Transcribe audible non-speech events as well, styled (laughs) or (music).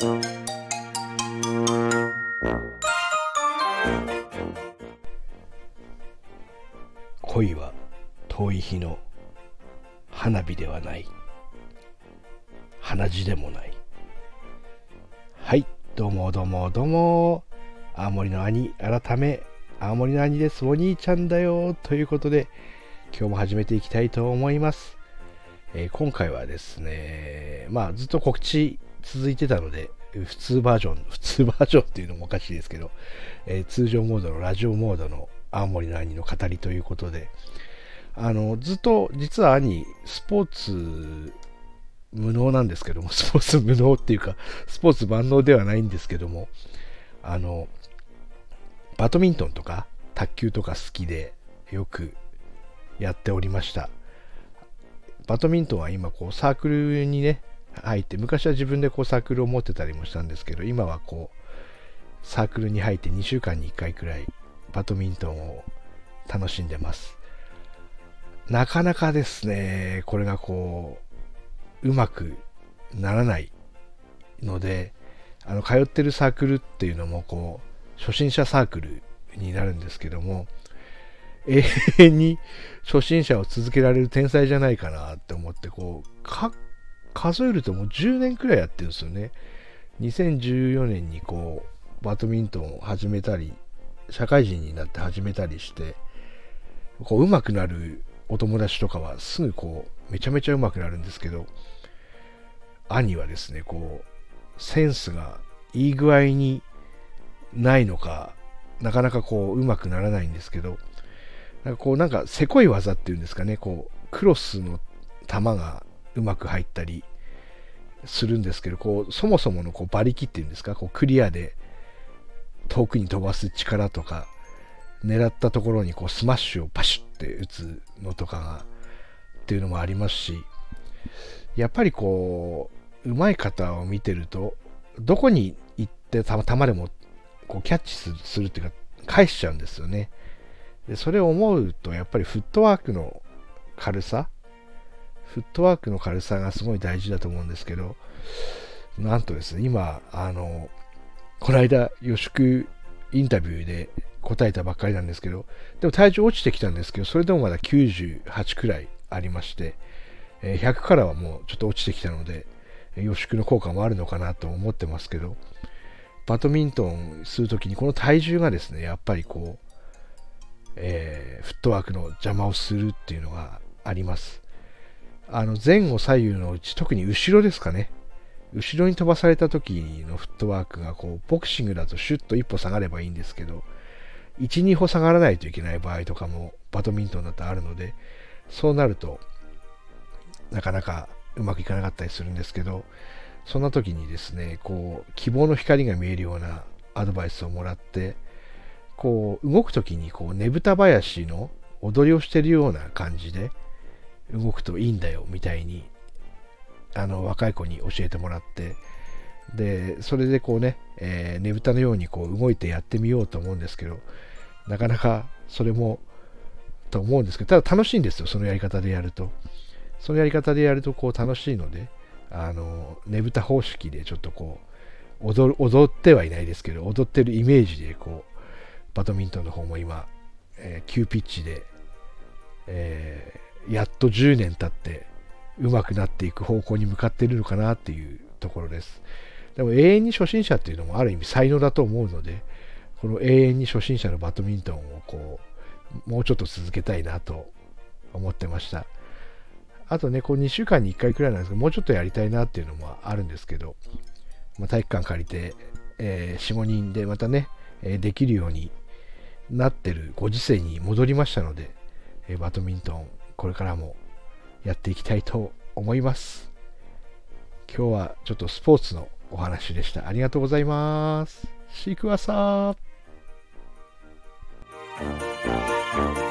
恋は遠い日の花火ではない。鼻血でもない。はいどうもどうもどうも。青森の兄改め青森の兄です。お兄ちゃんだよ。ということで今日も始めていきたいと思います、えー、今回はですねまあずっと告知続いてたので普通バージョン (laughs) 普通バージョンっていうのもおかしいですけど、えー、通常モードのラジオモードの青森の兄の語りということで、あの、ずっと実は兄、スポーツ無能なんですけども、(laughs) スポーツ無能っていうか、スポーツ万能ではないんですけども、あの、バドミントンとか卓球とか好きでよくやっておりました。バドミントンは今こうサークルにね、入って、昔は自分でこうサークルを持ってたりもしたんですけど、今はこう、サークルに入って2週間に1回くらいバドミントンを楽しんでます。なかなかですね、これがこう、うまくならないので、あの、通ってるサークルっていうのも、こう、初心者サークルになるんですけども、永遠に初心者を続けられる天才じゃないかなって思って、こう、か、数えるともう10年くらいやってるんですよね。2014年にこう、バドミントンを始めたり社会人になって始めたりしてこう上手くなるお友達とかはすぐこうめちゃめちゃ上手くなるんですけど兄はですねこうセンスがいい具合にないのかなかなかこう上手くならないんですけどなんかこうなんかせこい技っていうんですかねこうクロスの球がうまく入ったりするんですけどこうそもそものこう馬力っていうんですかこうクリアで遠くに飛ばす力とか、狙ったところにこうスマッシュをパシュって打つのとかが、っていうのもありますし、やっぱりこう、上手い方を見てると、どこに行ってたまでもこうキャッチするっていうか、返しちゃうんですよね。でそれを思うと、やっぱりフットワークの軽さ、フットワークの軽さがすごい大事だと思うんですけど、なんとですね、今、あの、この間、予祝インタビューで答えたばっかりなんですけど、でも体重落ちてきたんですけど、それでもまだ98くらいありまして、100からはもうちょっと落ちてきたので、予祝の効果もあるのかなと思ってますけど、バドミントンするときにこの体重がですね、やっぱりこう、えー、フットワークの邪魔をするっていうのがあります。あの前後左右のうち、特に後ろですかね。後ろに飛ばされた時のフットワークがこうボクシングだとシュッと一歩下がればいいんですけど1、2歩下がらないといけない場合とかもバドミントンだとあるのでそうなるとなかなかうまくいかなかったりするんですけどそんな時にですねこう希望の光が見えるようなアドバイスをもらってこう動く時にこうねぶた林の踊りをしてるような感じで動くといいんだよみたいにあの若い子に教えてもらってでそれでこうね、えー、ねぶたのようにこう動いてやってみようと思うんですけどなかなかそれもと思うんですけどただ楽しいんですよそのやり方でやると。そのやり方でやるとこう楽しいのであのねぶた方式でちょっとこう踊踊ってはいないですけど踊ってるイメージでこうバドミントンの方も今、えー、急ピッチで、えー、やっと10年経って上手くなっていく方向に向かっているのかなっていうところです。でも永遠に初心者っていうのもある意味才能だと思うので、この永遠に初心者のバドミントンをこう、もうちょっと続けたいなと思ってました。あとね、こう2週間に1回くらいなんですけど、もうちょっとやりたいなっていうのもあるんですけど、まあ、体育館借りて、えー、4、5人でまたね、え、できるようになってるご時世に戻りましたので、えー、バドミントン、これからもやっていきたいと思います。今日はちょっとスポーツのお話でした。ありがとうございます。シークワーサー